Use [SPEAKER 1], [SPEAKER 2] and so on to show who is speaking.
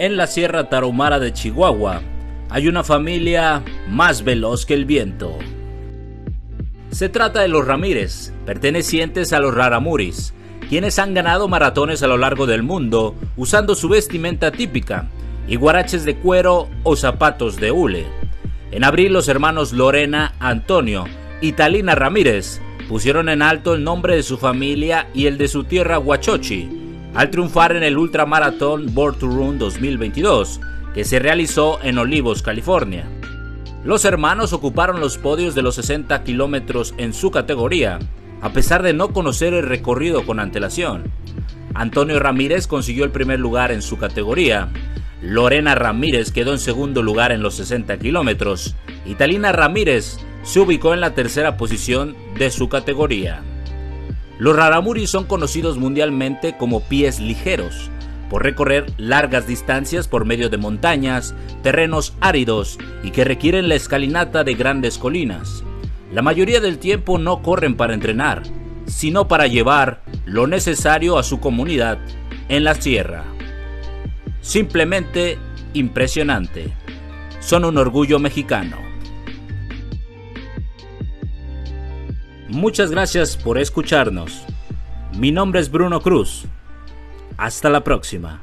[SPEAKER 1] En la Sierra Tarahumara de Chihuahua hay una familia más veloz que el viento. Se trata de los Ramírez, pertenecientes a los Raramuris, quienes han ganado maratones a lo largo del mundo usando su vestimenta típica y guaraches de cuero o zapatos de hule. En abril los hermanos Lorena, Antonio y Talina Ramírez pusieron en alto el nombre de su familia y el de su tierra Huachochi al triunfar en el ultramaratón Born to Run 2022 que se realizó en Olivos, California. Los hermanos ocuparon los podios de los 60 kilómetros en su categoría, a pesar de no conocer el recorrido con antelación. Antonio Ramírez consiguió el primer lugar en su categoría, Lorena Ramírez quedó en segundo lugar en los 60 kilómetros y Talina Ramírez se ubicó en la tercera posición de su categoría. Los Raramuri son conocidos mundialmente como pies ligeros, por recorrer largas distancias por medio de montañas, terrenos áridos y que requieren la escalinata de grandes colinas. La mayoría del tiempo no corren para entrenar, sino para llevar lo necesario a su comunidad en la sierra. Simplemente impresionante. Son un orgullo mexicano. Muchas gracias por escucharnos. Mi nombre es Bruno Cruz. Hasta la próxima.